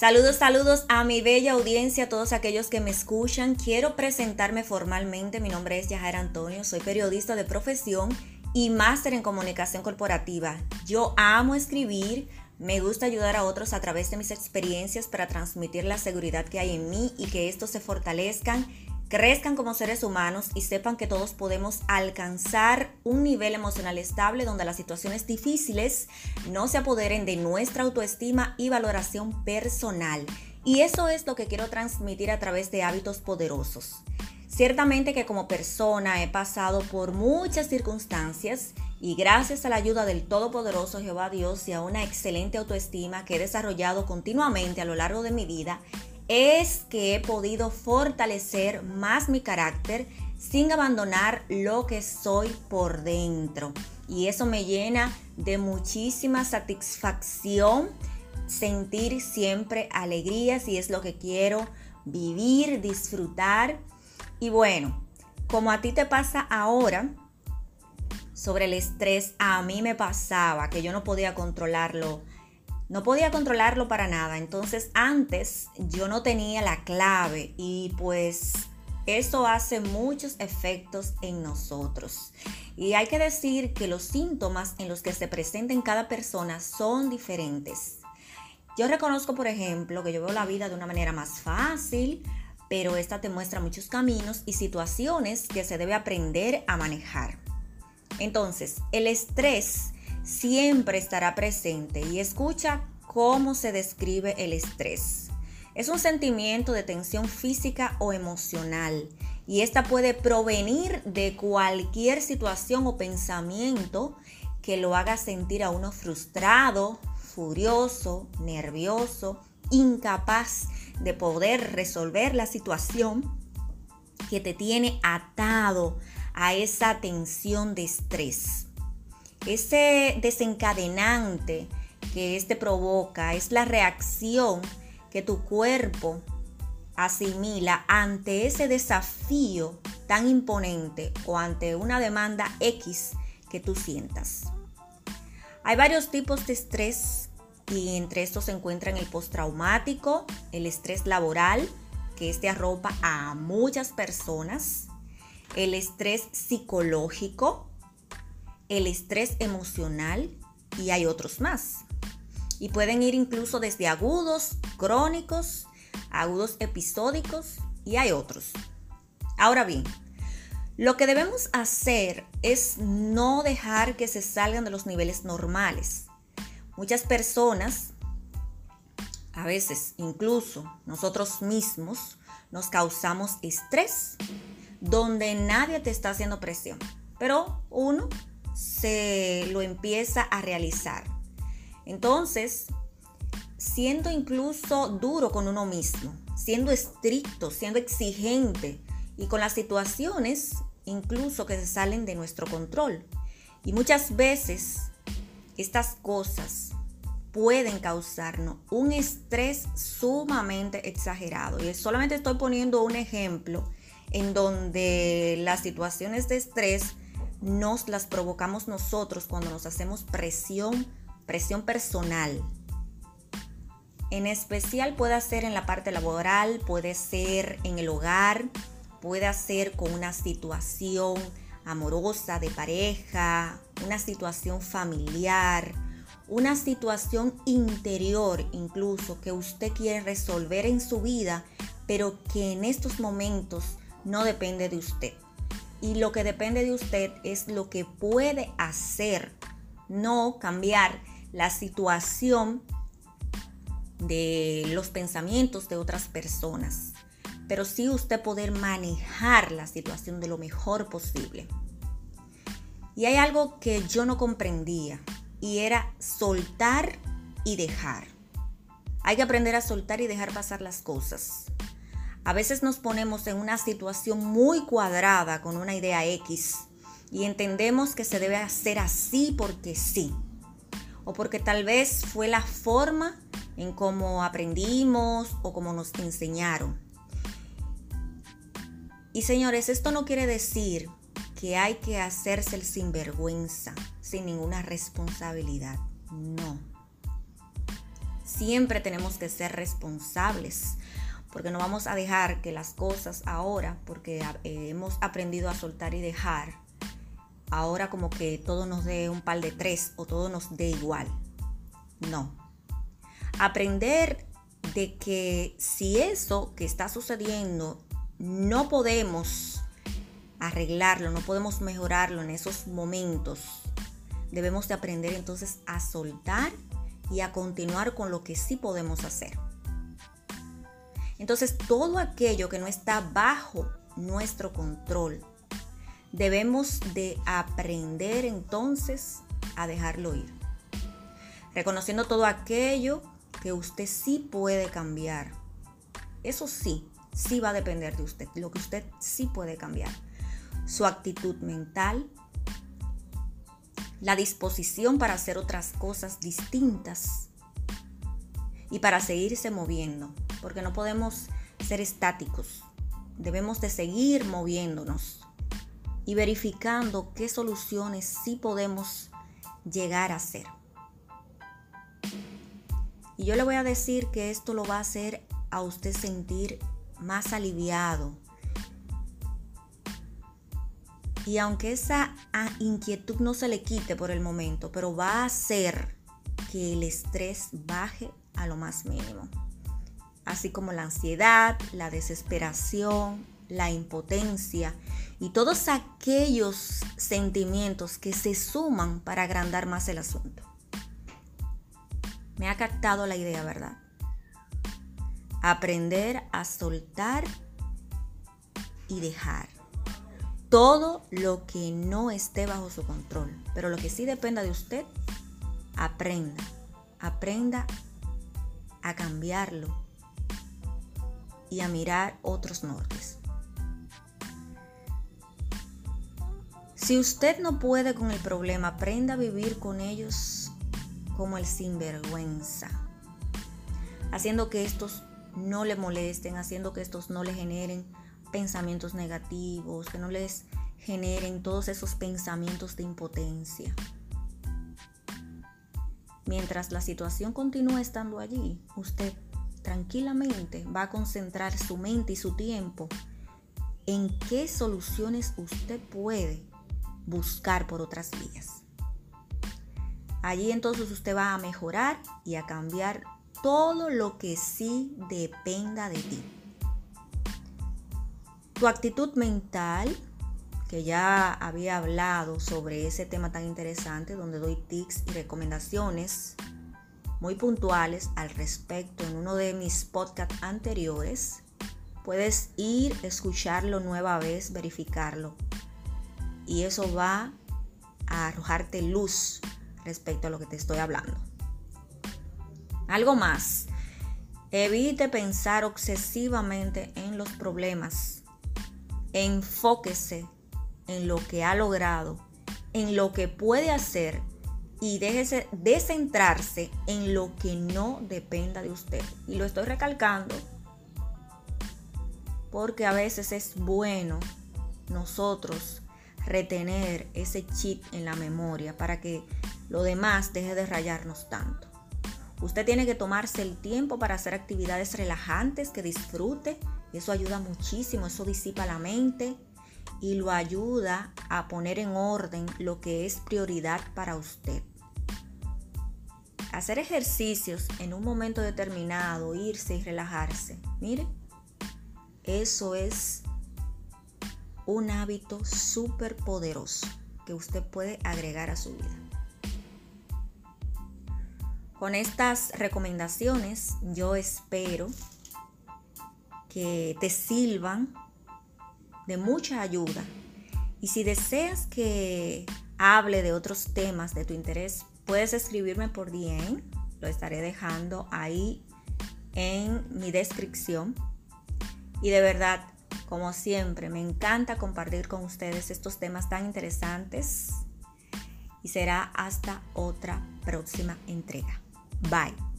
Saludos, saludos a mi bella audiencia, a todos aquellos que me escuchan. Quiero presentarme formalmente. Mi nombre es Yajaira Antonio, soy periodista de profesión y máster en comunicación corporativa. Yo amo escribir, me gusta ayudar a otros a través de mis experiencias para transmitir la seguridad que hay en mí y que estos se fortalezcan crezcan como seres humanos y sepan que todos podemos alcanzar un nivel emocional estable donde las situaciones difíciles no se apoderen de nuestra autoestima y valoración personal. Y eso es lo que quiero transmitir a través de hábitos poderosos. Ciertamente que como persona he pasado por muchas circunstancias y gracias a la ayuda del Todopoderoso Jehová Dios y a una excelente autoestima que he desarrollado continuamente a lo largo de mi vida, es que he podido fortalecer más mi carácter sin abandonar lo que soy por dentro. Y eso me llena de muchísima satisfacción sentir siempre alegría si es lo que quiero vivir, disfrutar. Y bueno, como a ti te pasa ahora, sobre el estrés, a mí me pasaba que yo no podía controlarlo no podía controlarlo para nada. Entonces antes yo no tenía la clave y pues eso hace muchos efectos en nosotros. Y hay que decir que los síntomas en los que se presenta en cada persona son diferentes. Yo reconozco, por ejemplo, que yo veo la vida de una manera más fácil, pero esta te muestra muchos caminos y situaciones que se debe aprender a manejar. Entonces, el estrés siempre estará presente y escucha cómo se describe el estrés. Es un sentimiento de tensión física o emocional y esta puede provenir de cualquier situación o pensamiento que lo haga sentir a uno frustrado, furioso, nervioso, incapaz de poder resolver la situación que te tiene atado a esa tensión de estrés. Ese desencadenante que este provoca es la reacción que tu cuerpo asimila ante ese desafío tan imponente o ante una demanda X que tú sientas. Hay varios tipos de estrés y entre estos se encuentran el postraumático, el estrés laboral, que este arropa a muchas personas, el estrés psicológico, el estrés emocional y hay otros más. Y pueden ir incluso desde agudos, crónicos, agudos episódicos y hay otros. Ahora bien, lo que debemos hacer es no dejar que se salgan de los niveles normales. Muchas personas, a veces incluso nosotros mismos, nos causamos estrés donde nadie te está haciendo presión, pero uno se lo empieza a realizar. Entonces, siendo incluso duro con uno mismo, siendo estricto, siendo exigente y con las situaciones incluso que se salen de nuestro control. Y muchas veces estas cosas pueden causarnos un estrés sumamente exagerado. Y solamente estoy poniendo un ejemplo en donde las situaciones de estrés nos las provocamos nosotros cuando nos hacemos presión, presión personal. En especial puede ser en la parte laboral, puede ser en el hogar, puede ser con una situación amorosa de pareja, una situación familiar, una situación interior incluso que usted quiere resolver en su vida, pero que en estos momentos no depende de usted. Y lo que depende de usted es lo que puede hacer, no cambiar la situación de los pensamientos de otras personas, pero sí usted poder manejar la situación de lo mejor posible. Y hay algo que yo no comprendía y era soltar y dejar. Hay que aprender a soltar y dejar pasar las cosas. A veces nos ponemos en una situación muy cuadrada con una idea X y entendemos que se debe hacer así porque sí. O porque tal vez fue la forma en cómo aprendimos o cómo nos enseñaron. Y señores, esto no quiere decir que hay que hacerse el sinvergüenza, sin ninguna responsabilidad. No. siempre tenemos que ser responsables, porque no vamos a dejar que las cosas ahora, porque eh, hemos aprendido a soltar y dejar, ahora como que todo nos dé un par de tres o todo nos dé igual. No. Aprender de que si eso que está sucediendo no podemos arreglarlo, no podemos mejorarlo en esos momentos, debemos de aprender entonces a soltar y a continuar con lo que sí podemos hacer. Entonces todo aquello que no está bajo nuestro control, debemos de aprender entonces a dejarlo ir. Reconociendo todo aquello que usted sí puede cambiar. Eso sí, sí va a depender de usted, lo que usted sí puede cambiar. Su actitud mental, la disposición para hacer otras cosas distintas y para seguirse moviendo, porque no podemos ser estáticos. Debemos de seguir moviéndonos y verificando qué soluciones sí podemos llegar a hacer. Y yo le voy a decir que esto lo va a hacer a usted sentir más aliviado. Y aunque esa inquietud no se le quite por el momento, pero va a hacer que el estrés baje a lo más mínimo. Así como la ansiedad, la desesperación, la impotencia y todos aquellos sentimientos que se suman para agrandar más el asunto. Me ha captado la idea, ¿verdad? Aprender a soltar y dejar todo lo que no esté bajo su control. Pero lo que sí dependa de usted, aprenda. Aprenda a cambiarlo y a mirar otros nortes. Si usted no puede con el problema, aprenda a vivir con ellos como el sinvergüenza, haciendo que estos no le molesten, haciendo que estos no le generen pensamientos negativos, que no les generen todos esos pensamientos de impotencia. Mientras la situación continúa estando allí, usted tranquilamente va a concentrar su mente y su tiempo en qué soluciones usted puede buscar por otras vías. Allí entonces usted va a mejorar y a cambiar todo lo que sí dependa de ti. Tu actitud mental, que ya había hablado sobre ese tema tan interesante, donde doy tips y recomendaciones muy puntuales al respecto en uno de mis podcasts anteriores, puedes ir, escucharlo nueva vez, verificarlo. Y eso va a arrojarte luz respecto a lo que te estoy hablando. Algo más. Evite pensar obsesivamente en los problemas. Enfóquese en lo que ha logrado, en lo que puede hacer y déjese de centrarse en lo que no dependa de usted. Y lo estoy recalcando porque a veces es bueno nosotros retener ese chip en la memoria para que lo demás deje de rayarnos tanto. Usted tiene que tomarse el tiempo para hacer actividades relajantes que disfrute. Eso ayuda muchísimo, eso disipa la mente y lo ayuda a poner en orden lo que es prioridad para usted. Hacer ejercicios en un momento determinado, irse y relajarse. Mire, eso es un hábito súper poderoso que usted puede agregar a su vida. Con estas recomendaciones yo espero que te sirvan de mucha ayuda. Y si deseas que hable de otros temas de tu interés, puedes escribirme por DM. Lo estaré dejando ahí en mi descripción. Y de verdad, como siempre, me encanta compartir con ustedes estos temas tan interesantes. Y será hasta otra próxima entrega. Bye.